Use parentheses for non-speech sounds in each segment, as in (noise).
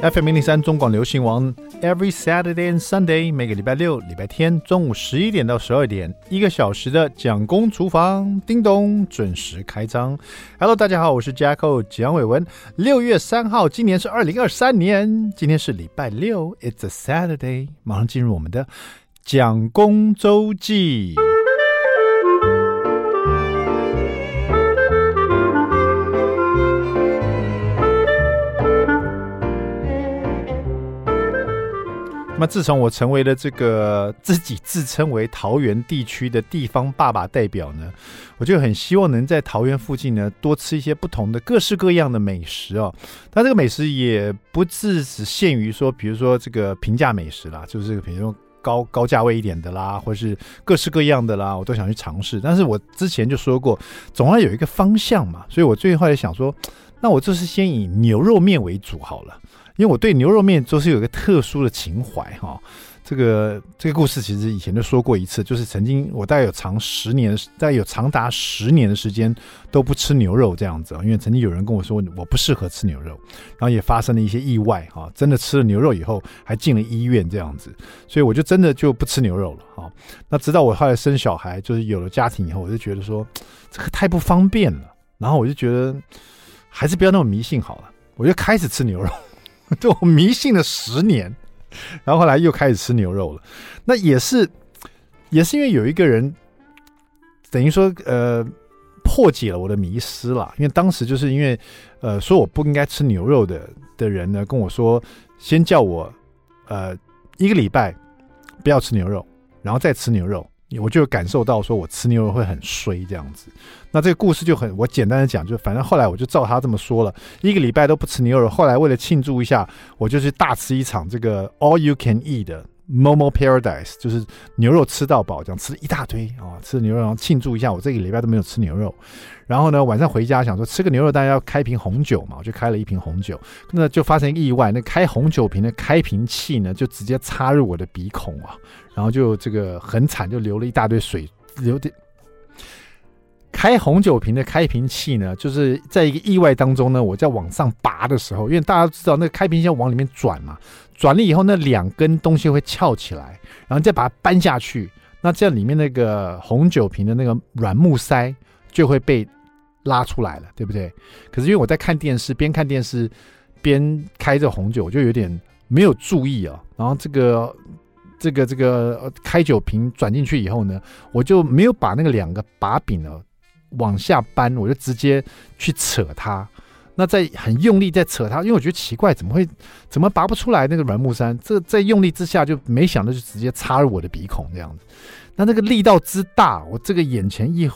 FM 零零三中广流行王，Every Saturday and Sunday，每个礼拜六、礼拜天中午十一点到十二点，一个小时的蒋公厨房，叮咚，准时开张。Hello，大家好，我是 Jacko 蒋伟文。六月三号，今年是二零二三年，今天是礼拜六，It's a Saturday，马上进入我们的蒋公周记。那么自从我成为了这个自己自称为桃园地区的地方爸爸代表呢，我就很希望能在桃园附近呢多吃一些不同的各式各样的美食哦。但这个美食也不只只限于说，比如说这个平价美食啦，就是比如说高高价位一点的啦，或是各式各样的啦，我都想去尝试。但是我之前就说过，总要有一个方向嘛，所以我最后来想说，那我就是先以牛肉面为主好了。因为我对牛肉面都是有一个特殊的情怀哈，这个这个故事其实以前就说过一次，就是曾经我大概有长十年，大概有长达十年的时间都不吃牛肉这样子，因为曾经有人跟我说我不适合吃牛肉，然后也发生了一些意外哈，真的吃了牛肉以后还进了医院这样子，所以我就真的就不吃牛肉了哈。那直到我后来生小孩，就是有了家庭以后，我就觉得说这个太不方便了，然后我就觉得还是不要那么迷信好了，我就开始吃牛肉。(laughs) 就我迷信了十年，然后后来又开始吃牛肉了。那也是，也是因为有一个人，等于说呃破解了我的迷失了。因为当时就是因为呃说我不应该吃牛肉的的人呢，跟我说先叫我呃一个礼拜不要吃牛肉，然后再吃牛肉。我就感受到说，我吃牛肉会很衰这样子。那这个故事就很，我简单的讲，就反正后来我就照他这么说了，一个礼拜都不吃牛肉。后来为了庆祝一下，我就去大吃一场这个 all you can eat 的 Momo Paradise，就是牛肉吃到饱，这样吃了一大堆啊，吃牛肉，然后庆祝一下，我这个礼拜都没有吃牛肉。然后呢，晚上回家想说吃个牛肉，大家要开瓶红酒嘛，我就开了一瓶红酒。那就发生意外，那开红酒瓶的开瓶器呢，就直接插入我的鼻孔啊，然后就这个很惨，就流了一大堆水，流的。开红酒瓶的开瓶器呢，就是在一个意外当中呢，我在往上拔的时候，因为大家知道那个开瓶器要往里面转嘛，转了以后那两根东西会翘起来，然后再把它搬下去，那这样里面那个红酒瓶的那个软木塞就会被。拉出来了，对不对？可是因为我在看电视，边看电视边开着红酒，我就有点没有注意啊。然后这个这个这个开酒瓶转进去以后呢，我就没有把那个两个把柄呢往下扳，我就直接去扯它。那在很用力在扯它，因为我觉得奇怪，怎么会怎么拔不出来那个软木塞？这在用力之下就没想到就直接插入我的鼻孔这样子。那那个力道之大，我这个眼前一。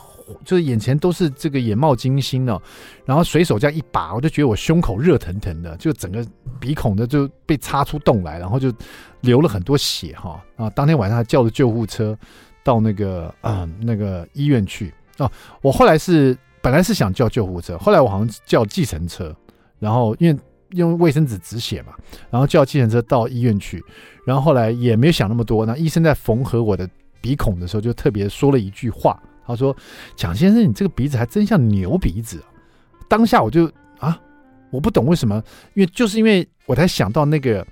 就是眼前都是这个眼冒金星哦，然后随手这样一拔，我就觉得我胸口热腾腾的，就整个鼻孔的就被插出洞来，然后就流了很多血哈啊！当天晚上还叫了救护车到那个啊、嗯、那个医院去哦。我后来是本来是想叫救护车，后来我好像叫计程车，然后因为用卫生纸止血嘛，然后叫计程车到医院去，然后后来也没有想那么多。那医生在缝合我的鼻孔的时候，就特别说了一句话。他说：“蒋先生，你这个鼻子还真像牛鼻子。”当下我就啊，我不懂为什么，因为就是因为我才想到那个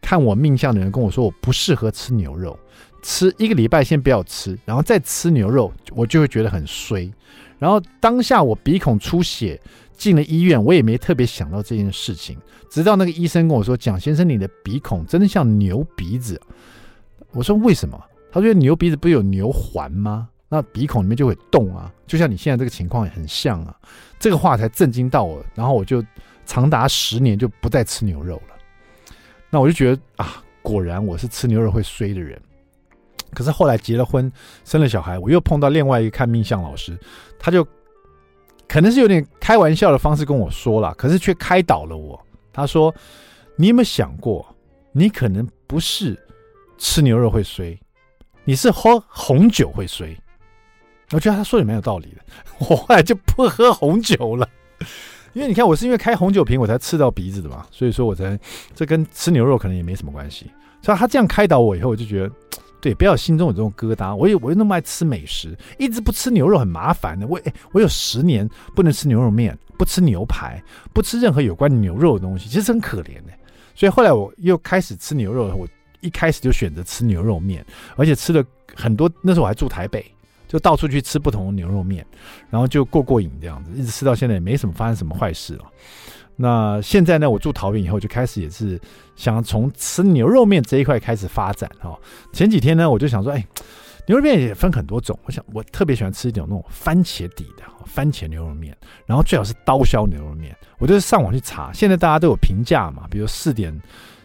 看我命相的人跟我说，我不适合吃牛肉，吃一个礼拜先不要吃，然后再吃牛肉，我就会觉得很衰。然后当下我鼻孔出血进了医院，我也没特别想到这件事情，直到那个医生跟我说：“蒋先生，你的鼻孔真的像牛鼻子。”我说：“为什么？”他说：“牛鼻子不是有牛环吗？”那鼻孔里面就会动啊，就像你现在这个情况也很像啊。这个话才震惊到我，然后我就长达十年就不再吃牛肉了。那我就觉得啊，果然我是吃牛肉会衰的人。可是后来结了婚，生了小孩，我又碰到另外一个看命相老师，他就可能是有点开玩笑的方式跟我说了，可是却开导了我。他说：“你有没有想过，你可能不是吃牛肉会衰，你是喝红酒会衰。”我觉得他说的蛮有道理的，(laughs) 我后来就不喝红酒了，因为你看我是因为开红酒瓶我才刺到鼻子的嘛，所以说我才这跟吃牛肉可能也没什么关系。所以他这样开导我以后，我就觉得对，不要心中有这种疙瘩。我有我又那么爱吃美食，一直不吃牛肉很麻烦的。我我有十年不能吃牛肉面，不吃牛排，不吃任何有关牛肉的东西，其实很可怜的。所以后来我又开始吃牛肉，我一开始就选择吃牛肉面，而且吃了很多。那时候我还住台北，就到处去吃不同的牛肉面，然后就过过瘾这样子，一直吃到现在也没什么发生什么坏事了。那现在呢，我住桃园以后，就开始也是想从吃牛肉面这一块开始发展哈。前几天呢，我就想说，哎。牛肉面也分很多种，我想我特别喜欢吃一种那种番茄底的番茄牛肉面，然后最好是刀削牛肉面。我就是上网去查，现在大家都有评价嘛，比如四点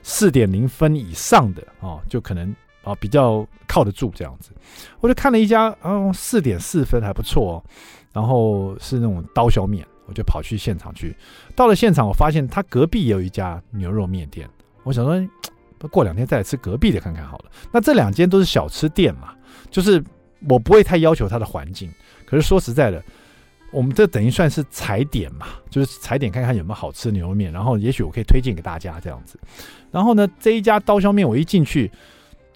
四点零分以上的哦，就可能啊比较靠得住这样子。我就看了一家，嗯，四点四分还不错哦，然后是那种刀削面，我就跑去现场去。到了现场，我发现他隔壁也有一家牛肉面店，我想说，过两天再来吃隔壁的看看好了。那这两间都是小吃店嘛。就是我不会太要求它的环境，可是说实在的，我们这等于算是踩点嘛，就是踩点看看有没有好吃的牛肉面，然后也许我可以推荐给大家这样子。然后呢，这一家刀削面我一进去，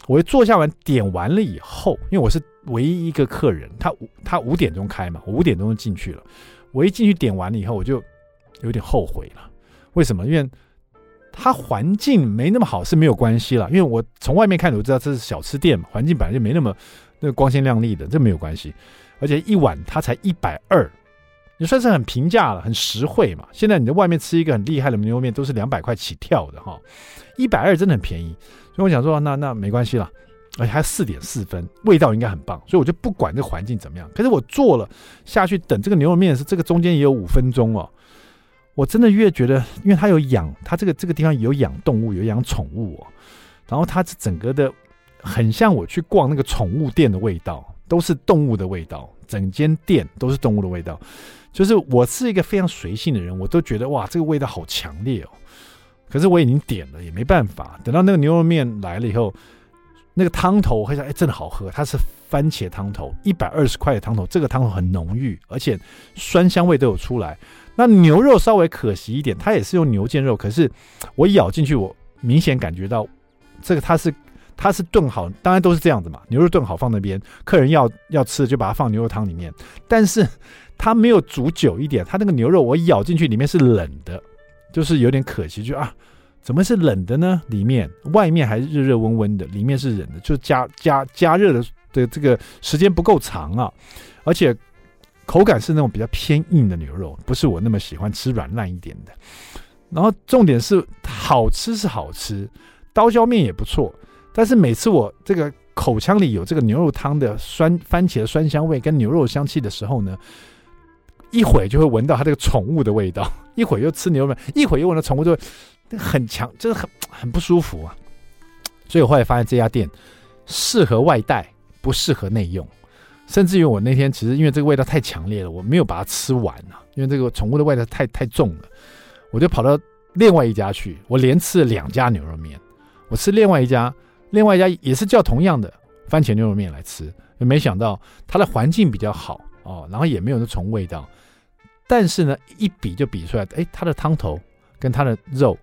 我一坐下完点完了以后，因为我是唯一一个客人，他他五点钟开嘛，我五点钟就进去了。我一进去点完了以后，我就有点后悔了。为什么？因为它环境没那么好是没有关系了，因为我从外面看，我知道这是小吃店嘛，环境本来就没那么那个光鲜亮丽的，这没有关系。而且一碗它才一百二，也算是很平价了，很实惠嘛。现在你在外面吃一个很厉害的牛肉面都是两百块起跳的哈，一百二真的很便宜。所以我想说，那那没关系了，而且还四点四分，味道应该很棒，所以我就不管这环境怎么样。可是我坐了下去等这个牛肉面的时候，这个中间也有五分钟哦。我真的越觉得，因为他有养，他这个这个地方有养动物，有养宠物哦。然后它整个的很像我去逛那个宠物店的味道，都是动物的味道，整间店都是动物的味道。就是我是一个非常随性的人，我都觉得哇，这个味道好强烈哦。可是我已经点了，也没办法。等到那个牛肉面来了以后，那个汤头我会想，哎，真的好喝。它是番茄汤头，一百二十块的汤头，这个汤头很浓郁，而且酸香味都有出来。那牛肉稍微可惜一点，它也是用牛腱肉，可是我咬进去，我明显感觉到这个它是它是炖好，当然都是这样子嘛，牛肉炖好放那边，客人要要吃就把它放牛肉汤里面，但是它没有煮久一点，它那个牛肉我咬进去里面是冷的，就是有点可惜，就啊，怎么是冷的呢？里面外面还是热热温温的，里面是冷的，就加加加热的的这个时间不够长啊，而且。口感是那种比较偏硬的牛肉，不是我那么喜欢吃软烂一点的。然后重点是好吃是好吃，刀削面也不错。但是每次我这个口腔里有这个牛肉汤的酸番茄的酸香味跟牛肉香气的时候呢，一会就会闻到它这个宠物的味道，(laughs) 一会又吃牛肉面，一会又闻到宠物就会，很强，就是很很不舒服啊。所以我后来发现这家店适合外带，不适合内用。甚至于我那天其实因为这个味道太强烈了，我没有把它吃完啊，因为这个宠物的味道太太重了，我就跑到另外一家去，我连吃了两家牛肉面。我吃另外一家，另外一家也是叫同样的番茄牛肉面来吃，没想到它的环境比较好哦，然后也没有那重味道，但是呢，一比就比出来，哎，它的汤头跟它的肉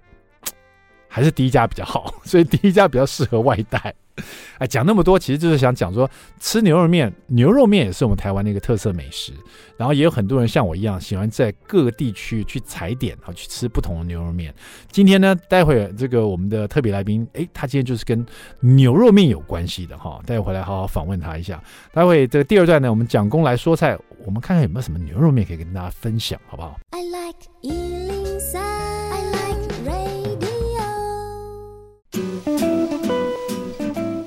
(tsk) 还是第一家比较好，(laughs) 所以第一家比较适合外带。(laughs) 哎，讲那么多，其实就是想讲说，吃牛肉面，牛肉面也是我们台湾的一个特色美食。然后也有很多人像我一样，喜欢在各个地区去踩点，好去吃不同的牛肉面。今天呢，待会这个我们的特别来宾，哎，他今天就是跟牛肉面有关系的哈，待会回来好好访问他一下。待会这个第二段呢，我们蒋工来说菜，我们看看有没有什么牛肉面可以跟大家分享，好不好？I like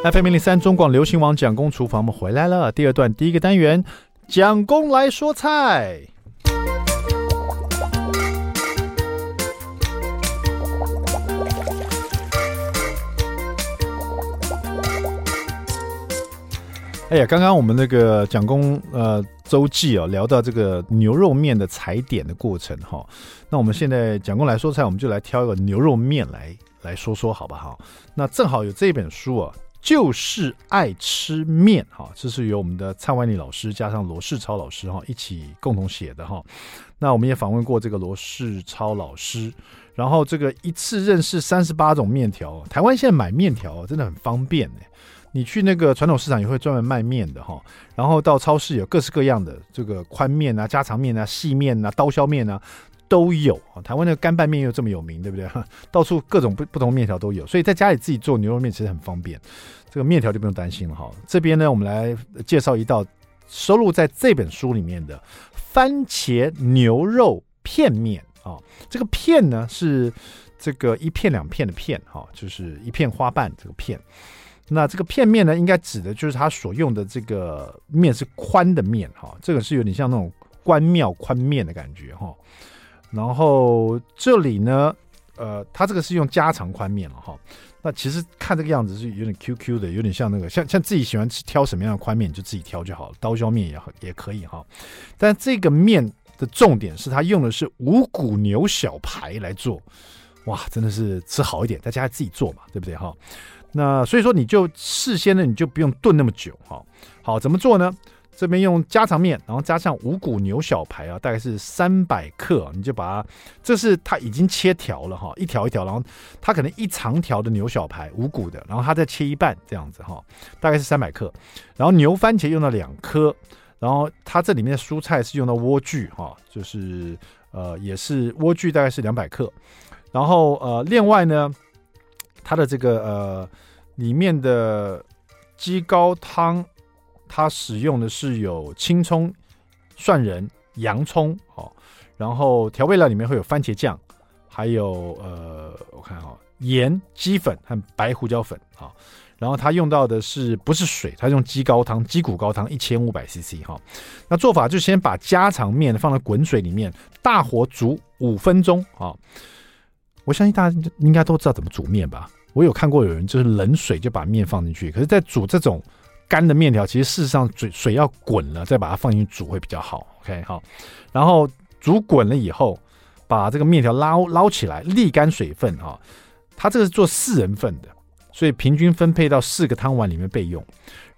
FM 零零三中广流行网蒋公厨房，我们回来了。第二段第一个单元，蒋公来说菜。哎呀，刚刚我们那个蒋公呃周记啊，聊到这个牛肉面的踩点的过程哈。那我们现在蒋公来说菜，我们就来挑一个牛肉面来来说说好不好？那正好有这本书啊。就是爱吃面哈，这是由我们的蔡万里老师加上罗世超老师哈一起共同写的哈。那我们也访问过这个罗世超老师，然后这个一次认识三十八种面条。台湾现在买面条真的很方便哎，你去那个传统市场也会专门卖面的哈，然后到超市有各式各样的这个宽面啊、家常面啊、细面啊、刀削面啊。都有啊。台湾的干拌面又这么有名，对不对？(laughs) 到处各种不不同面条都有，所以在家里自己做牛肉面其实很方便。这个面条就不用担心了哈。这边呢，我们来介绍一道收录在这本书里面的番茄牛肉片面啊。这个片呢是这个一片两片的片哈，就是一片花瓣这个片。那这个片面呢，应该指的就是它所用的这个面是宽的面哈，这个是有点像那种官庙宽面的感觉哈。然后这里呢，呃，它这个是用家常宽面了哈。那其实看这个样子是有点 QQ 的，有点像那个像像自己喜欢吃挑什么样的宽面你就自己挑就好了，刀削面也好也可以哈。但这个面的重点是它用的是五谷牛小排来做，哇，真的是吃好一点，大家自己做嘛，对不对哈？那所以说你就事先呢，你就不用炖那么久哈。好，怎么做呢？这边用家常面，然后加上五谷牛小排啊，大概是三百克，你就把它，这是它已经切条了哈，一条一条，然后它可能一长条的牛小排五谷的，然后它再切一半这样子哈，大概是三百克。然后牛番茄用了两颗，然后它这里面的蔬菜是用到莴苣哈，就是呃也是莴苣大概是两百克，然后呃另外呢。它的这个呃里面的鸡高汤，它使用的是有青葱、蒜仁、洋葱，好，然后调味料里面会有番茄酱，还有呃我看哈盐、鸡粉和白胡椒粉啊，然后它用到的是不是水？它用鸡高汤、鸡骨高汤一千五百 CC 哈。那做法就先把家常面放在滚水里面，大火煮五分钟啊。我相信大家应该都知道怎么煮面吧？我有看过有人就是冷水就把面放进去，可是，在煮这种干的面条，其实事实上水水要滚了再把它放进去煮会比较好。OK，好，然后煮滚了以后，把这个面条捞捞起来，沥干水分哈。它这个是做四人份的，所以平均分配到四个汤碗里面备用。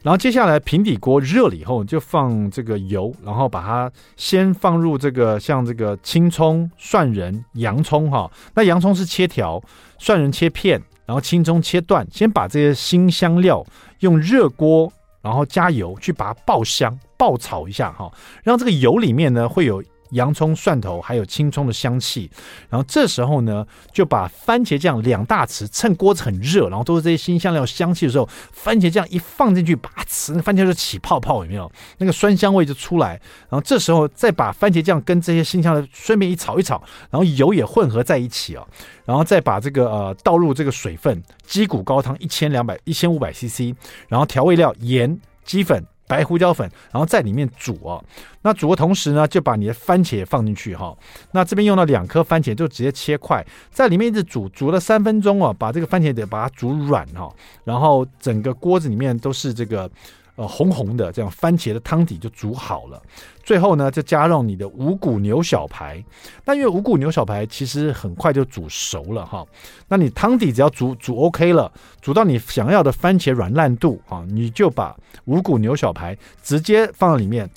然后接下来平底锅热了以后，就放这个油，然后把它先放入这个像这个青葱、蒜仁、洋葱哈。那洋葱是切条，蒜仁切片，然后青葱切断，先把这些辛香料用热锅，然后加油去把它爆香、爆炒一下哈，让这个油里面呢会有。洋葱、蒜头还有青葱的香气，然后这时候呢，就把番茄酱两大匙，趁锅子很热，然后都是这些新香料香气的时候，番茄酱一放进去，把那番茄就起泡泡，有没有？那个酸香味就出来。然后这时候再把番茄酱跟这些新香料顺便一炒一炒，然后油也混合在一起啊，然后再把这个呃倒入这个水分，鸡骨高汤一千两百一千五百 CC，然后调味料盐、鸡粉。白胡椒粉，然后在里面煮哦。那煮的同时呢，就把你的番茄放进去哈。那这边用了两颗番茄，就直接切块，在里面一直煮，煮了三分钟哦，把这个番茄得把它煮软哈。然后整个锅子里面都是这个。呃，红红的这样番茄的汤底就煮好了，最后呢，就加入你的五谷牛小排。那因为五谷牛小排其实很快就煮熟了哈，那你汤底只要煮煮 OK 了，煮到你想要的番茄软烂度啊，你就把五谷牛小排直接放到里面，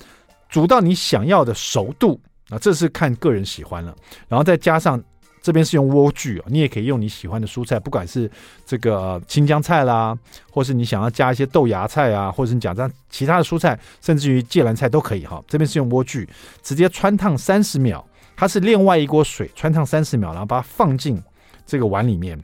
煮到你想要的熟度啊，这是看个人喜欢了，然后再加上。这边是用莴苣，你也可以用你喜欢的蔬菜，不管是这个青江菜啦，或是你想要加一些豆芽菜啊，或者是你讲这样其他的蔬菜，甚至于芥蓝菜都可以哈。这边是用莴苣，直接汆烫三十秒，它是另外一锅水汆烫三十秒，然后把它放进这个碗里面。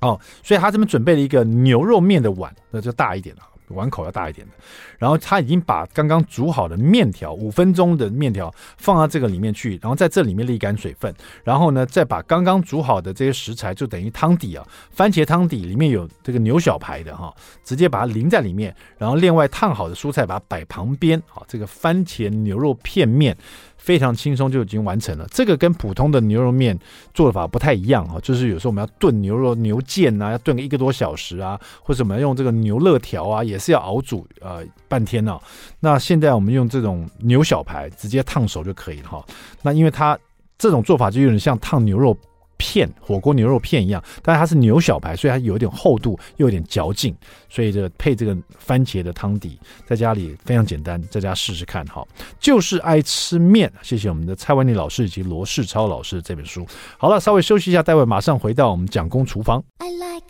哦，所以他这边准备了一个牛肉面的碗，那就大一点了。碗口要大一点的，然后他已经把刚刚煮好的面条，五分钟的面条放到这个里面去，然后在这里面沥干水分，然后呢，再把刚刚煮好的这些食材，就等于汤底啊，番茄汤底里面有这个牛小排的哈，直接把它淋在里面，然后另外烫好的蔬菜把它摆旁边，好，这个番茄牛肉片面。非常轻松就已经完成了，这个跟普通的牛肉面做法不太一样哈，就是有时候我们要炖牛肉牛腱啊，要炖个一个多小时啊，或者我们要用这个牛肋条啊，也是要熬煮呃半天呢。那现在我们用这种牛小排直接烫熟就可以了哈。那因为它这种做法就有点像烫牛肉。片火锅牛肉片一样，但是它是牛小排，所以它有一点厚度，又有点嚼劲，所以这配这个番茄的汤底，在家里非常简单，在家试试看哈。就是爱吃面，谢谢我们的蔡万丽老师以及罗世超老师这本书。好了，稍微休息一下，待会马上回到我们蒋公厨房。I like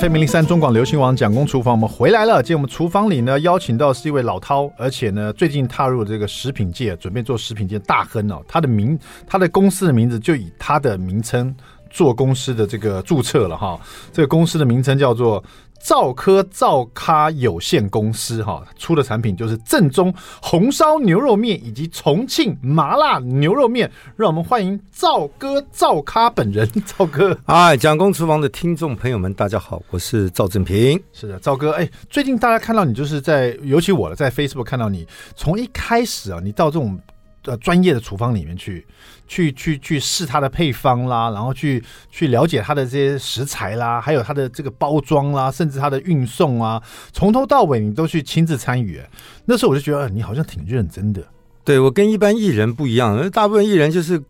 FM 零三中广流行网蒋公厨房，我们回来了。今天我们厨房里呢，邀请到是一位老饕，而且呢，最近踏入这个食品界，准备做食品界大亨哦。他的名，他的公司的名字就以他的名称做公司的这个注册了哈。这个公司的名称叫做。兆科兆咖有限公司哈出的产品就是正宗红烧牛肉面以及重庆麻辣牛肉面，让我们欢迎赵哥赵咖本人。(laughs) 赵哥，哎，蒋公厨房的听众朋友们，大家好，我是赵正平。是的，赵哥，哎，最近大家看到你就是在，尤其我在 Facebook 看到你，从一开始啊，你到这种。呃，专业的厨房里面去，去去去试它的配方啦，然后去去了解它的这些食材啦，还有它的这个包装啦，甚至它的运送啊，从头到尾你都去亲自参与。那时候我就觉得，你好像挺认真的。对，我跟一般艺人不一样，大部分艺人就是。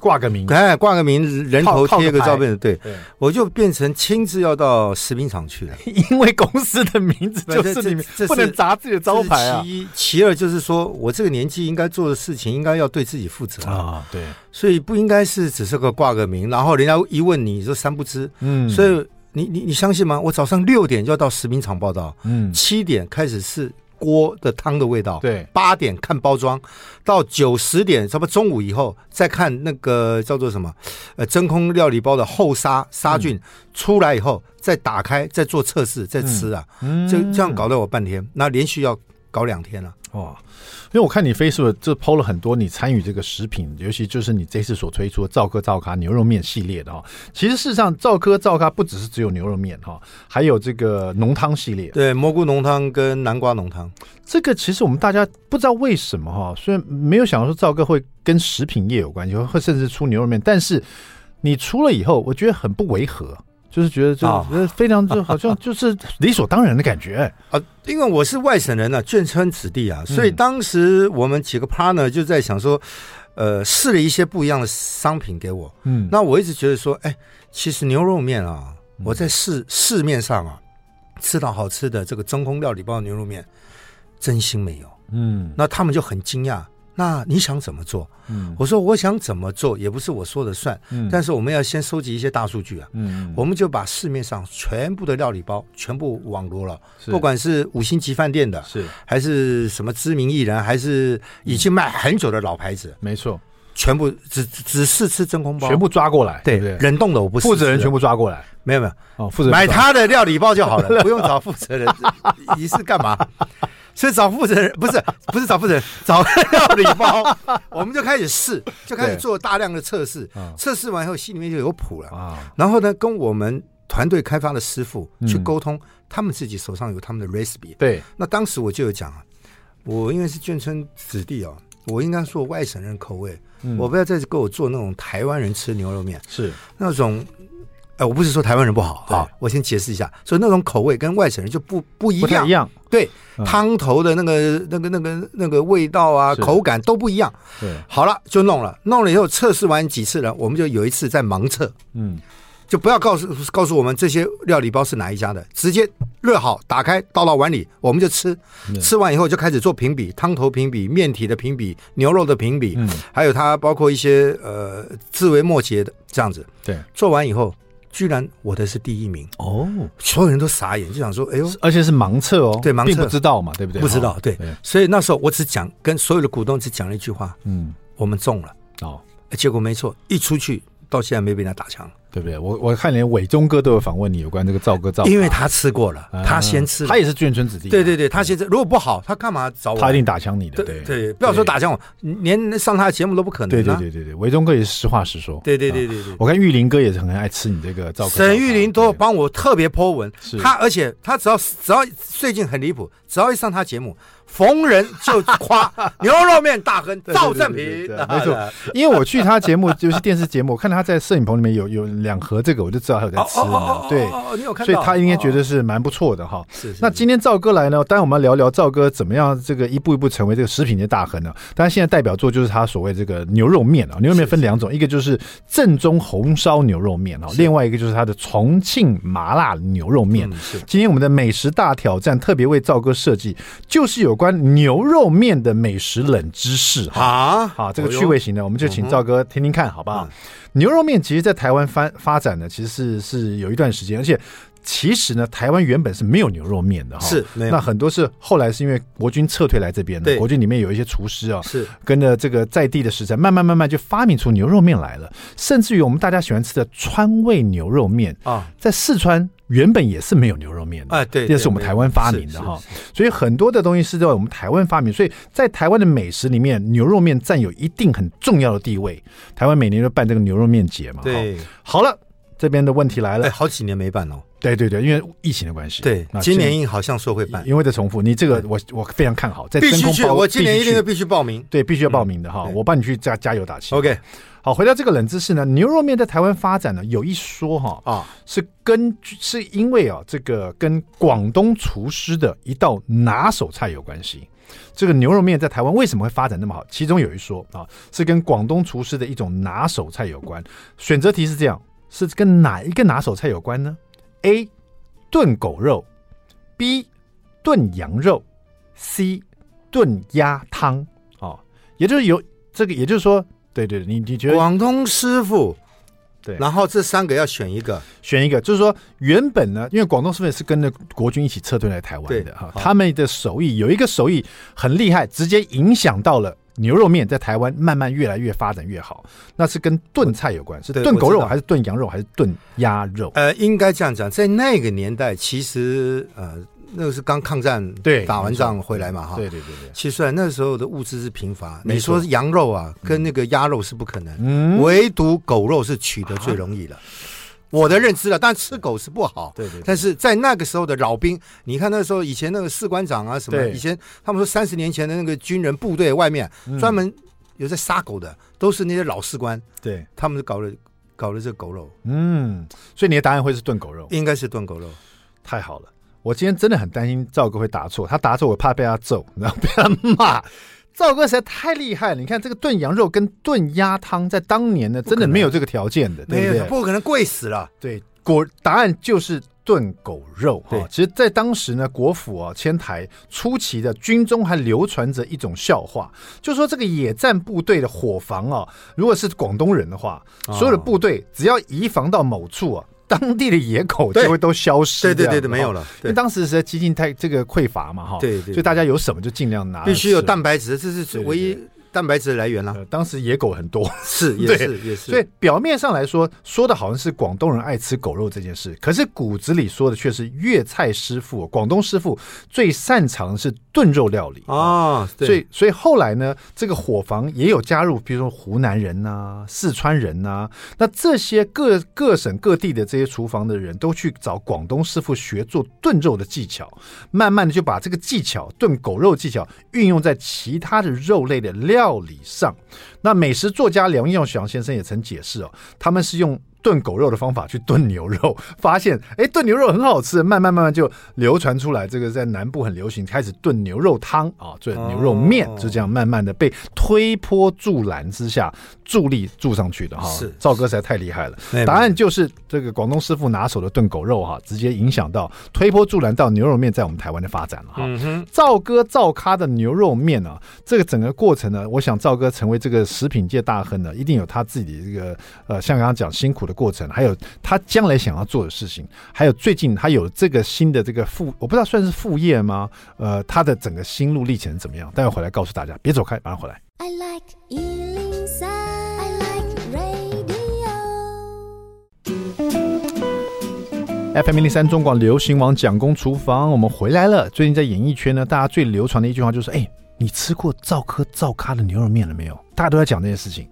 挂个名，哎，挂个名，人头贴个照片，对，对，我就变成亲自要到食品厂去了，(laughs) 因为公司的名字就是你不能砸自己的招牌啊。其一，其二就是说我这个年纪应该做的事情，应该要对自己负责啊。对，所以不应该是只是个挂个名，然后人家一问你说三不知，嗯，所以你你你相信吗？我早上六点就要到食品厂报道，嗯，七点开始试。锅的汤的味道，对，八点看包装，到九十点，什么中午以后再看那个叫做什么，呃，真空料理包的后杀杀菌、嗯、出来以后再打开再做测试再吃啊，嗯、就这样搞了我半天，那连续要搞两天了，哦。因为我看你 Facebook 就 PO 了很多你参与这个食品，尤其就是你这次所推出的赵哥赵咖牛肉面系列的哈。其实事实上，赵哥赵咖不只是只有牛肉面哈，还有这个浓汤系列，对，蘑菇浓汤跟南瓜浓汤。这个其实我们大家不知道为什么哈，虽然没有想到说赵哥会跟食品业有关系，会甚至出牛肉面，但是你出了以后，我觉得很不违和。就是觉得，就非常就 (laughs) 好像就是理所当然的感觉啊！因为我是外省人啊，眷村子弟啊，所以当时我们几个 partner 就在想说，呃，试了一些不一样的商品给我。嗯，那我一直觉得说，哎，其实牛肉面啊，我在市市面上啊吃到好吃的这个真空料理包牛肉面，真心没有。嗯，那他们就很惊讶。那你想怎么做？嗯，我说我想怎么做也不是我说了算，嗯，但是我们要先收集一些大数据啊，嗯，我们就把市面上全部的料理包全部网罗了，不管是五星级饭店的，是。还是什么知名艺人，还是已经卖很久的老牌子，没错，全部只只试吃真空包，全部抓过来，对，冷冻的我不试，负责人全部抓过来，没有没有，哦，负责人买他的料理包就好了，不用找负责人，(laughs) 你是干嘛？所以找负责人不是 (laughs) 不是找负责人，找料理包，我们就开始试，就开始做大量的测试。测试完以后，心里面就有谱了啊。然后呢，跟我们团队开发的师傅去沟通，他们自己手上有他们的 recipe。对，那当时我就有讲啊，我因为是眷村子弟哦，我应该做外省人口味，我不要再给我做那种台湾人吃牛肉面，是那种。哎，我不是说台湾人不好啊，我先解释一下，所以那种口味跟外省人就不不一样，一样，对，汤头的那个那个那个那个味道啊，口感都不一样。对，好了，就弄了，弄了以后测试完几次了，我们就有一次在盲测，嗯，就不要告诉告诉我们这些料理包是哪一家的，直接热好打开倒到碗里，我们就吃，吃完以后就开始做评比，汤头评比，面体的评比，牛肉的评比，嗯，还有它包括一些呃枝微末节的这样子，对，做完以后。居然我的是第一名哦！所有人都傻眼，就想说：“哎呦，而且是盲测哦，对，盲测不知道嘛，对不对？不知道，对。所以那时候我只讲跟所有的股东只讲了一句话：嗯，我们中了哦。结果没错，一出去到现在没被人家打枪。”对不对？我我看连伟忠哥都有访问你有关这个赵哥赵，因为他吃过了，他先吃，他也是眷村子弟。对对对，他先吃，如果不好，他干嘛找我？他一定打枪你的。对对，不要说打枪我，连上他的节目都不可能。对对对对对，伟忠哥也是实话实说。对对对对对，我看玉林哥也是很爱吃你这个赵哥。沈玉林都帮我特别 po 文，他而且他只要只要最近很离谱，只要一上他节目。逢人就夸 (laughs) 牛肉面大亨赵正平，没错，因为我去他节目就是电视节目，我看到他在摄影棚里面有有两盒这个，我就知道他有在吃呢。对，所以他应该觉得是蛮不错的哈。是。那今天赵哥来呢，当然我们要聊聊赵哥怎么样这个一步一步成为这个食品的大亨呢？当然现在代表作就是他所谓这个牛肉面啊，牛肉面分两种，一个就是正宗红烧牛肉面啊，另外一个就是他的重庆麻辣牛肉面。是。今天我们的美食大挑战特别为赵哥设计，就是有。关牛肉面的美食冷知识啊，好，这个趣味型的，我们就请赵哥听听看，好不好？牛肉面其实，在台湾发发展呢，其实是是有一段时间，而且其实呢，台湾原本是没有牛肉面的哈，是，那很多是后来是因为国军撤退来这边的，国军里面有一些厨师啊，是。跟着这个在地的食材，慢慢慢慢就发明出牛肉面来了，甚至于我们大家喜欢吃的川味牛肉面啊，在四川原本也是没有牛肉面的啊，对，这是我们台湾发明的哈，所以很多的东西是在我们台湾发明，所以在台湾的美食里面，牛肉面占有一定很重要的地位。台湾每年都办这个牛肉面节嘛，对，好了。这边的问题来了，哎，好几年没办哦。对对对，因为疫情的关系。对，今年好像说会办，因为在重复。你这个我我非常看好，在必须去，我今年一定要必须报名。对，必须要报名的哈，我帮你去加加油打气。OK，好，回到这个冷知识呢，牛肉面在台湾发展呢，有一说哈啊，是根据是因为啊，这个跟广东厨师的一道拿手菜有关系。这个牛肉面在台湾为什么会发展那么好？其中有一说啊，是跟广东厨师的一种拿手菜有关。选择题是这样。是跟哪一个拿手菜有关呢？A. 炖狗肉，B. 炖羊肉，C. 炖鸭汤。哦，也就是有这个，也就是说，对对，你你觉得广东师傅对，然后这三个要选一个，选一个，就是说原本呢，因为广东师傅是跟着国军一起撤退来台湾的哈，他们的手艺有一个手艺很厉害，直接影响到了。牛肉面在台湾慢慢越来越发展越好，那是跟炖菜有关，是炖狗肉还是炖羊肉还是炖鸭肉？呃，应该这样讲，在那个年代，其实呃，那个是刚抗战对打完仗回来嘛哈，对对对对。其实那时候的物资是贫乏，你说羊肉啊跟那个鸭肉是不可能，嗯，唯独狗肉是取得最容易的。我的认知了，但吃狗是不好。对对，对。但是在那个时候的老兵，你看那时候以前那个士官长啊什么，以前他们说三十年前的那个军人部队外面专门有在杀狗的，嗯、都是那些老士官。对，他们搞了搞了这个狗肉。嗯，所以你的答案会是炖狗肉？应该是炖狗肉。太好了，我今天真的很担心赵哥会答错，他答错我怕被他揍，然后被他骂。赵哥实在太厉害了！你看这个炖羊肉跟炖鸭汤，在当年呢，真的没有这个条件的，对不对？不可能贵死了。对，果答案就是炖狗肉。对，其实，在当时呢，国府啊迁台初期的军中还流传着一种笑话，就说这个野战部队的伙房啊，如果是广东人的话，所有的部队只要移防到某处啊。当地的野狗就会都消失，对对对对，没有了。因为当时是基金太这个匮乏嘛，哈，对对，所以大家有什么就尽量拿，必须有蛋白质，这是唯一。蛋白质的来源啦、啊，当时野狗很多，是 (laughs) 也是也是，所以表面上来说说的好像是广东人爱吃狗肉这件事，可是骨子里说的却是粤菜师傅，广东师傅最擅长的是炖肉料理啊。所以所以后来呢，这个伙房也有加入，比如说湖南人呐、啊、四川人呐、啊，那这些各各省各地的这些厨房的人都去找广东师傅学做炖肉的技巧，慢慢的就把这个技巧炖狗肉技巧运用在其他的肉类的料。道理上，那美食作家梁耀祥先生也曾解释哦，他们是用。炖狗肉的方法去炖牛肉，(laughs) 发现哎，炖牛肉很好吃，慢慢慢慢就流传出来。这个在南部很流行，开始炖牛肉汤啊，炖牛肉面，就这样慢慢的被推波助澜之下助力助上去的哈。是赵哥实在太厉害了，答案就是这个广东师傅拿手的炖狗肉哈，直接影响到推波助澜到牛肉面在我们台湾的发展了哈。赵哥赵咖的牛肉面啊，这个整个过程呢，我想赵哥成为这个食品界大亨呢，一定有他自己的这个呃，像刚刚讲辛苦的。的过程，还有他将来想要做的事情，还有最近他有这个新的这个副，我不知道算是副业吗？呃，他的整个心路历程怎么样？待会回来告诉大家，别走开，马上回来。I like FM 一零三中广流行网蒋公厨房，我们回来了。最近在演艺圈呢，大家最流传的一句话就是：哎，你吃过赵哥赵咖的牛肉面了没有？大家都在讲这件事情。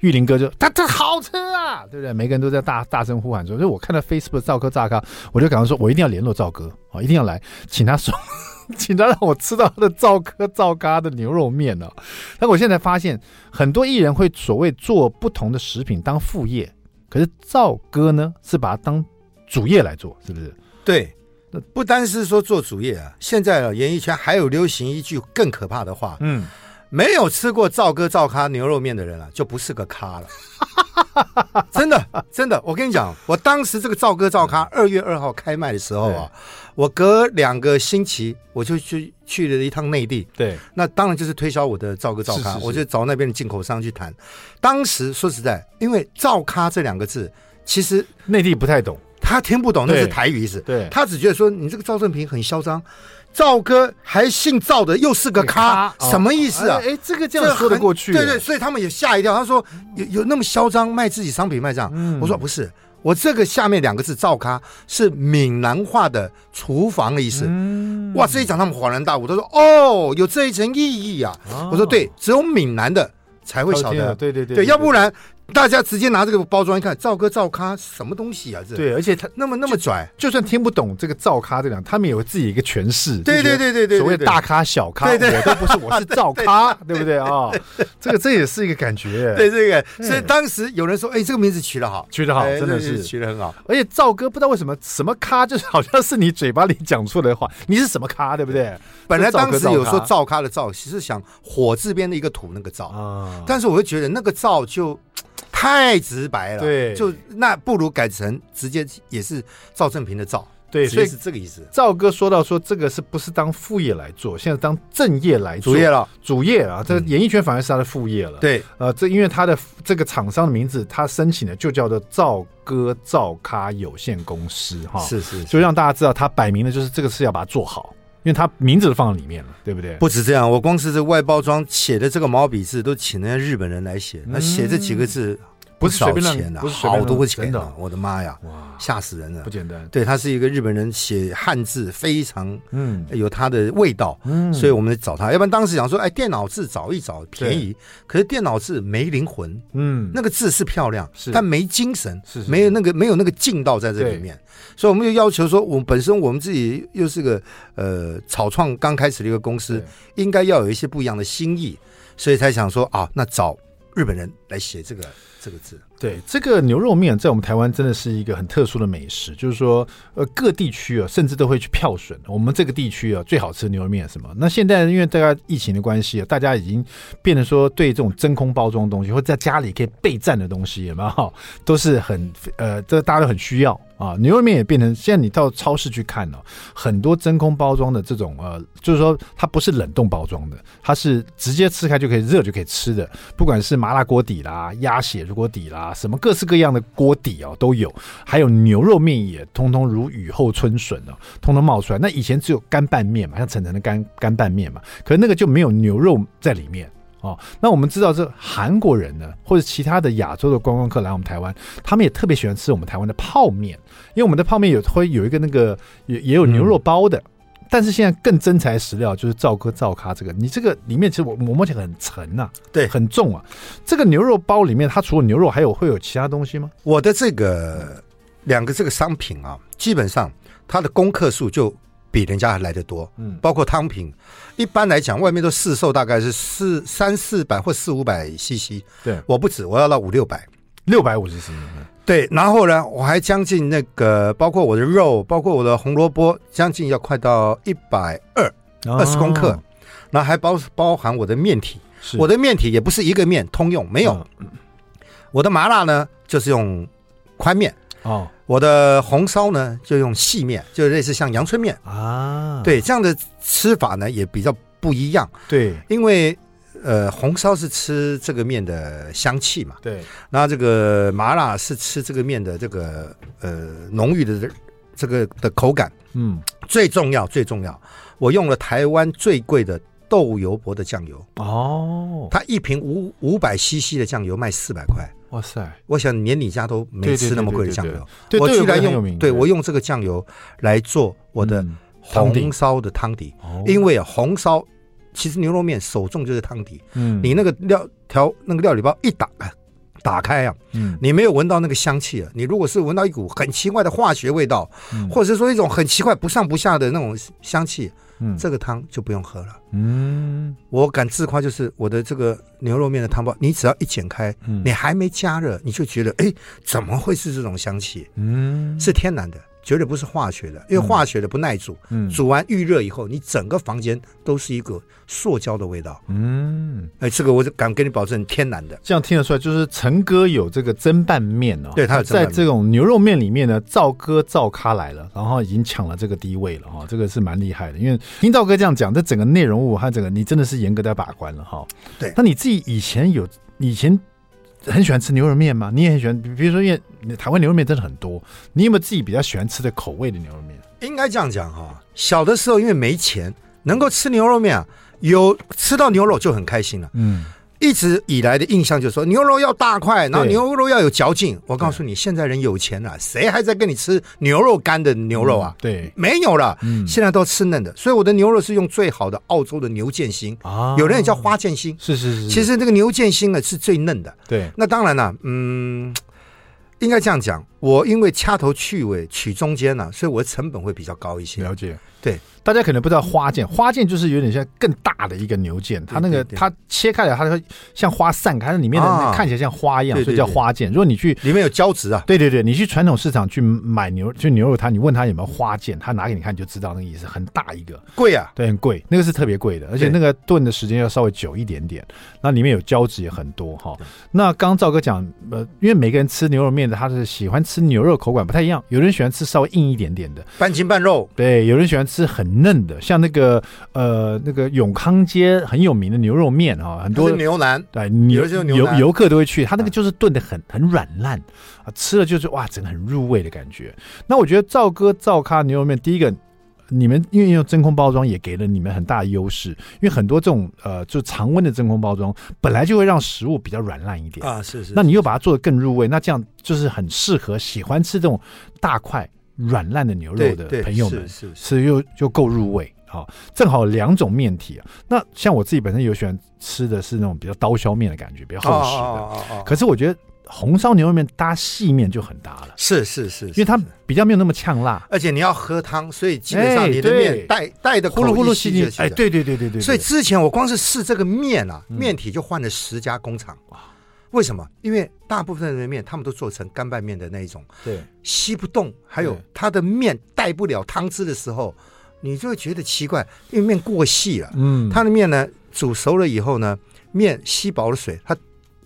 玉林哥就他他好吃啊，对不对？每个人都在大大声呼喊说，所以我看到 Facebook 赵哥赵咖，我就赶快说，我一定要联络赵哥啊，一定要来，请他说，(laughs) 请他让我吃到他的赵哥赵咖的牛肉面呢。但我现在发现，很多艺人会所谓做不同的食品当副业，可是赵哥呢是把它当主业来做，是不是？对，那不单是说做主业啊，现在啊，演艺圈还有流行一句更可怕的话，嗯。没有吃过赵哥赵咖牛肉面的人啊，就不是个咖了。(laughs) 真的，真的，我跟你讲，我当时这个赵哥赵咖二月二号开卖的时候啊，我隔两个星期我就去去了一趟内地。对，那当然就是推销我的赵哥赵咖，我就找那边的进口商去谈。当时说实在，因为赵咖这两个字，其实内地不太懂。他听不懂那是台语意思，对，他只觉得说你这个赵正平很嚣张。赵哥还姓赵的，又是个咖，什么意思啊？哎，这个这样说得过去？对对，所以他们也吓一跳。他说有有那么嚣张卖自己商品卖这样？我说不是，我这个下面两个字“赵咖”是闽南话的厨房的意思。哇，这一讲他们恍然大悟，他说哦，有这一层意义啊。我说对，只有闽南的才会晓得。对对对，对，要不然。大家直接拿这个包装一看，赵哥赵咖什么东西啊？这对，而且他那么那么拽，就算听不懂这个赵咖这两，他们有自己一个诠释。对对对对对，所谓大咖小咖，我都不是，我是赵咖，对不对啊？这个这也是一个感觉。对这个，所以当时有人说，哎，这个名字取得好，取得好，真的是取得很好。而且赵哥不知道为什么什么咖，就是好像是你嘴巴里讲出来的话，你是什么咖，对不对？本来当时有说赵咖的赵，其实想火字边的一个土那个赵啊，但是我会觉得那个赵就。太直白了，对，就那不如改成直接也是赵正平的赵，对，所以是这个意思。赵哥说到说这个是不是当副业来做，现在当正业来做，主业了，主业啊，这个演艺圈反而是他的副业了。对，呃，这因为他的这个厂商的名字，他申请的就叫做赵哥赵咖有限公司，哈，是是，就让大家知道他摆明的就是这个事要把它做好。因为他名字都放在里面了，对不对？不止这样，我光是这外包装写的这个毛笔字，都请人家日本人来写。那写这几个字不少钱的，好多钱的，我的妈呀！哇，吓死人了，不简单。对，他是一个日本人，写汉字非常嗯有他的味道，嗯，所以我们找他。要不然当时想说，哎，电脑字找一找便宜，可是电脑字没灵魂，嗯，那个字是漂亮，是但没精神，是没有那个没有那个劲道在这里面。所以我们就要求说，我们本身我们自己又是个呃草创刚开始的一个公司，应该要有一些不一样的心意，所以才想说啊，那找日本人来写这个这个字。对，这个牛肉面在我们台湾真的是一个很特殊的美食，就是说呃各地区啊，甚至都会去票选我们这个地区啊最好吃的牛肉面什么。那现在因为大家疫情的关系啊，大家已经变得说对这种真空包装的东西，或在家里可以备战的东西，也蛮好？都是很呃，这大家都很需要。啊，牛肉面也变成现在你到超市去看哦，很多真空包装的这种呃，就是说它不是冷冻包装的，它是直接吃开就可以热就可以吃的，不管是麻辣锅底啦、鸭血锅底啦，什么各式各样的锅底哦都有，还有牛肉面也通通如雨后春笋哦，通通冒出来。那以前只有干拌面嘛，像晨晨的干干拌面嘛，可是那个就没有牛肉在里面。哦，那我们知道这韩国人呢，或者其他的亚洲的观光客来我们台湾，他们也特别喜欢吃我们台湾的泡面，因为我们的泡面有会有一个那个也也有牛肉包的，但是现在更真材实料就是赵哥赵咖这个，你这个里面其实我我摸起来很沉呐、啊，对，很重啊。这个牛肉包里面它除了牛肉还有会有其他东西吗？我的这个两个这个商品啊，基本上它的功课数就。比人家还来得多，嗯，包括汤品，一般来讲，外面都市售大概是四三四百或四五百 CC，对，我不止，我要到五六百，六百五十 CC，对，然后呢，我还将近那个，包括我的肉，包括我的红萝卜，将近要快到一百二二十公克，然后还包包含我的面体，我的面体也不是一个面通用，没有，嗯、我的麻辣呢就是用宽面。哦，我的红烧呢，就用细面，就类似像阳春面。啊。对，这样的吃法呢也比较不一样。对，因为呃，红烧是吃这个面的香气嘛。对，那这个麻辣是吃这个面的这个呃浓郁的这个的口感。嗯，最重要最重要，我用了台湾最贵的豆油薄的酱油。哦，它一瓶五五百 CC 的酱油卖四百块。哇塞！我想连你家都没吃那么贵的酱油，我居然用对我用这个酱油来做我的红烧的汤底，因为红烧其实牛肉面首重就是汤底。嗯，你那个料调那个料理包一打打开啊，嗯，你没有闻到那个香气啊。你如果是闻到一股很奇怪的化学味道，或者是说一种很奇怪不上不下的那种香气。嗯，这个汤就不用喝了。嗯，我敢自夸，就是我的这个牛肉面的汤包，你只要一剪开，嗯，你还没加热，你就觉得，哎，怎么会是这种香气？嗯，是天然的。绝对不是化学的，因为化学的不耐煮。嗯，煮完预热以后，你整个房间都是一个塑胶的味道。嗯，哎，这个我就敢跟你保证，天然的。这样听得出来，就是陈哥有这个蒸拌面哦。对，他有在这种牛肉面里面呢，赵哥赵咖来了，然后已经抢了这个第一位了哈。这个是蛮厉害的，因为听赵哥这样讲，这整个内容物和整个你真的是严格的把关了哈。对，那你自己以前有以前很喜欢吃牛肉面吗？你也很喜欢，比如说，因为台湾牛肉面真的很多，你有没有自己比较喜欢吃的口味的牛肉面？应该这样讲哈，小的时候因为没钱，能够吃牛肉面啊，有吃到牛肉就很开心了。嗯。一直以来的印象就是说牛肉要大块，然后牛肉要有嚼劲。我告诉你，现在人有钱了，谁还在跟你吃牛肉干的牛肉啊？对，没有了，现在都吃嫩的。所以我的牛肉是用最好的澳洲的牛腱心啊，有人也叫花腱心。是是是，其实这个牛腱心呢是最嫩的。对，那当然了，嗯，应该这样讲，我因为掐头去尾取中间呢，所以我的成本会比较高一些。了解，对。大家可能不知道花剑，花剑就是有点像更大的一个牛腱，它那个它切开了，它会像花散开，它里面的那看起来像花一样，所以叫花腱。如果你去里面有胶质啊，对对对，你去传统市场去买牛就牛肉摊，你问他有没有花剑，他拿给你看你就知道那个意思，很大一个，贵啊，对，很贵，那个是特别贵的，而且那个炖的时间要稍微久一点点，那里面有胶质也很多哈。那刚刚赵哥讲，呃，因为每个人吃牛肉面的他是喜欢吃牛肉口感不太一样，有人喜欢吃稍微硬一点点的，半筋半肉，对，有人喜欢吃很嫩的，像那个。个呃，那个永康街很有名的牛肉面啊，很多牛腩，对，牛游游客都会去，他那个就是炖的很很软烂啊，吃了就是哇，整个很入味的感觉。那我觉得赵哥赵咖牛肉面，第一个你们因为用真空包装，也给了你们很大的优势，因为很多这种呃，就常温的真空包装本来就会让食物比较软烂一点啊，是是，那你又把它做的更入味，那这样就是很适合喜欢吃这种大块软烂的牛肉的朋友们，是是，又又够入味。好，正好两种面体啊。那像我自己本身有喜欢吃的是那种比较刀削面的感觉，比较厚实的。可是我觉得红烧牛肉面搭细面就很搭了。是是是，因为它比较没有那么呛辣，而且你要喝汤，所以基本上你的面带带的呼噜呼噜细细哎，对对对对对。所以之前我光是试这个面啊，面体就换了十家工厂。为什么？因为大部分的面他们都做成干拌面的那一种，对，吸不动，还有它的面带不了汤汁的时候。你就会觉得奇怪，因为面过细了，嗯，它的面呢煮熟了以后呢，面吸饱了水，它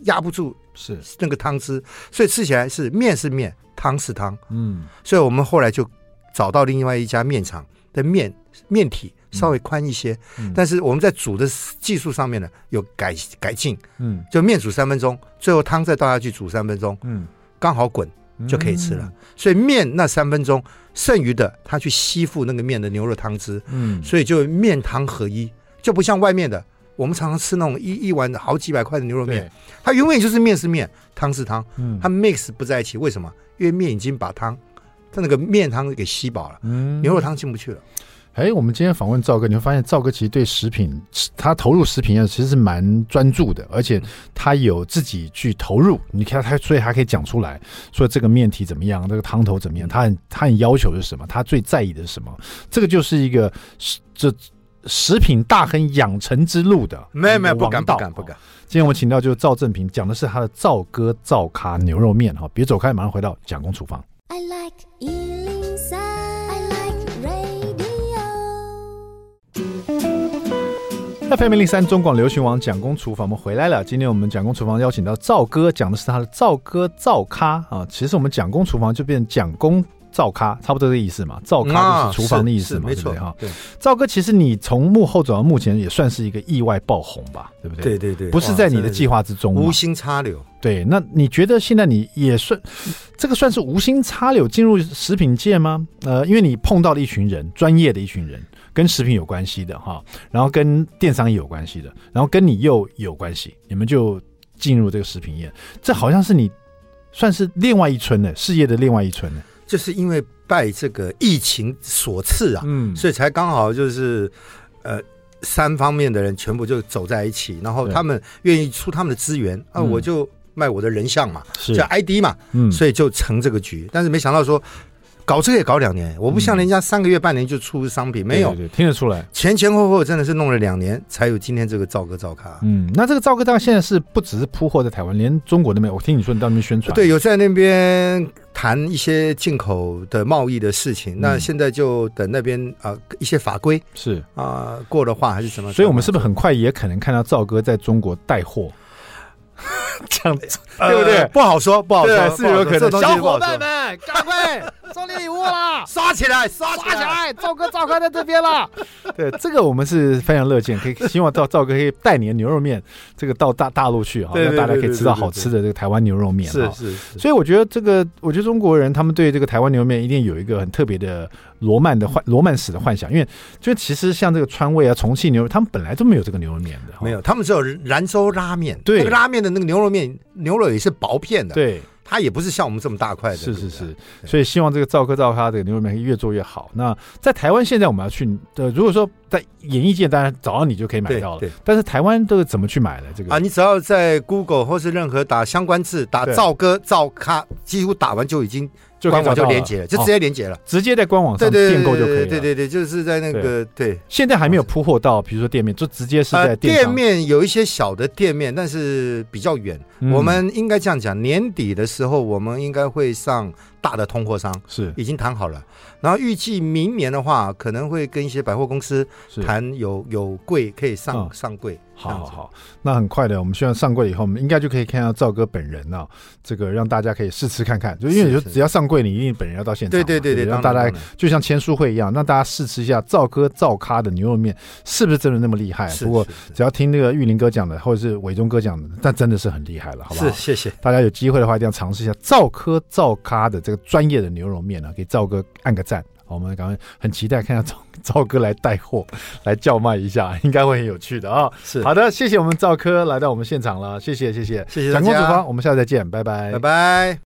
压不住是。那个汤汁，所以吃起来是面是面，汤是汤，嗯，所以我们后来就找到另外一家面厂的面面体稍微宽一些，嗯，但是我们在煮的技术上面呢有改改进，嗯，就面煮三分钟，最后汤再倒下去煮三分钟，嗯，刚好滚。就可以吃了，所以面那三分钟剩余的，它去吸附那个面的牛肉汤汁，嗯，所以就面汤合一，就不像外面的，我们常常吃那种一一碗好几百块的牛肉面，它永远就是面是面，汤是汤，嗯，它 mix 不在一起，为什么？因为面已经把汤，它那个面汤给吸饱了，嗯，牛肉汤进不去了。哎，我们今天访问赵哥，你会发现赵哥其实对食品，他投入食品业其实是蛮专注的，而且他有自己去投入。你看他，所以还可以讲出来，说这个面体怎么样，这个汤头怎么样，他很他很要求是什么，他最在意的是什么。这个就是一个这食品大亨养成之路的，没有没有不敢不敢不敢。今天我们请到就是赵正平，讲的是他的赵哥赵咖牛肉面哈，别走开，马上回到蒋公厨房。I like 那 FM 零三中广流行王蒋公厨房，我们回来了。今天我们蒋公厨房邀请到赵哥，讲的是他的赵哥赵咖啊。其实我们蒋公厨房就变成蒋公赵咖，差不多这个意思嘛。灶咖就是厨房的意思嘛，对不对哈？对。赵哥，其实你从幕后走到目前，也算是一个意外爆红吧，对不对？对对对，不是在你的计划之中，无心插柳。对，那你觉得现在你也算这个算是无心插柳进入食品界吗？呃，因为你碰到了一群人，专业的一群人。跟食品有关系的哈，然后跟电商也有关系的，然后跟你又有关系，你们就进入这个食品业，这好像是你算是另外一村呢，事业的另外一村呢。就是因为拜这个疫情所赐啊，嗯，所以才刚好就是呃三方面的人全部就走在一起，然后他们愿意出他们的资源啊，我就卖我的人像嘛，是。叫 ID 嘛，嗯，所以就成这个局，但是没想到说。搞这个也搞两年，我不像人家三个月、半年就出商品，没有，对对对，听得出来，前前后后真的是弄了两年才有今天这个赵哥赵咖。嗯，那这个赵哥赵咖现在是不只是铺货在台湾，连中国那边，我听你说你到那边宣传，对，有在那边谈一些进口的贸易的事情。嗯、那现在就等那边啊、呃、一些法规是。啊、呃、过的话还是什么，所以我们是不是很快也可能看到赵哥在中国带货？(laughs) 这样子对不对？不好说，不好说，是有可能。小伙伴们，赶快送你礼物啦！(laughs) 刷起来，刷刷起来！赵哥，赵哥在这边了。(laughs) 对，这个我们是非常乐见，可以希望赵赵哥可以带你的牛肉面，这个到大大陆去啊，让大家可以吃到好吃的这个台湾牛肉面。是是。所以我觉得这个，我觉得中国人他们对这个台湾牛肉面一定有一个很特别的罗曼的幻罗曼史的幻想，因为就其实像这个川味啊、重庆牛肉，他们本来都没有这个牛肉面的，没有，他们只有兰州拉面。对，那个拉面的那个牛肉面，牛肉也是薄片的。对。它也不是像我们这么大块的，是是是，所以希望这个赵哥赵咖的牛肉面越做越好。那在台湾现在我们要去，呃，如果说在演艺界，当然找到你就可以买到了。对，但是台湾都是怎么去买的？这个啊，你只要在 Google 或是任何打相关字，打赵哥赵咖，几乎打完就已经。就官网就连接了，就直接连接了，哦，直接在官网上订购就可以了。对对对，就是在那个对，对。现在还没有铺货到，比如说店面，就直接是在店，呃、店面有一些小的店面，但是比较远。嗯、我们应该这样讲，年底的时候，我们应该会上大的通货商，是已经谈好了。然后预计明年的话，可能会跟一些百货公司谈有有柜可以上、嗯、上柜。好好好，那很快的，我们希望上柜以后，我们应该就可以看到赵哥本人了、啊。这个让大家可以试吃看看，就因为你就只要上柜，你一定本人要到现场。对对对对，让大家就像签书会一样，让大家试吃一下赵哥赵咖的牛肉面是不是真的那么厉害。不过只要听那个玉林哥讲的，或者是伟忠哥讲的，那真的是很厉害了，好不好？是，谢谢大家有机会的话，一定要尝试一下赵哥赵咖的这个专业的牛肉面啊，给赵哥按个赞。我们赶快很期待看下赵 (laughs) 赵哥来带货，来叫卖一下，应该会很有趣的啊、哦！是好的，谢谢我们赵哥来到我们现场了，谢谢谢谢谢谢。蒋公厨房，我们下次再见，拜拜拜拜。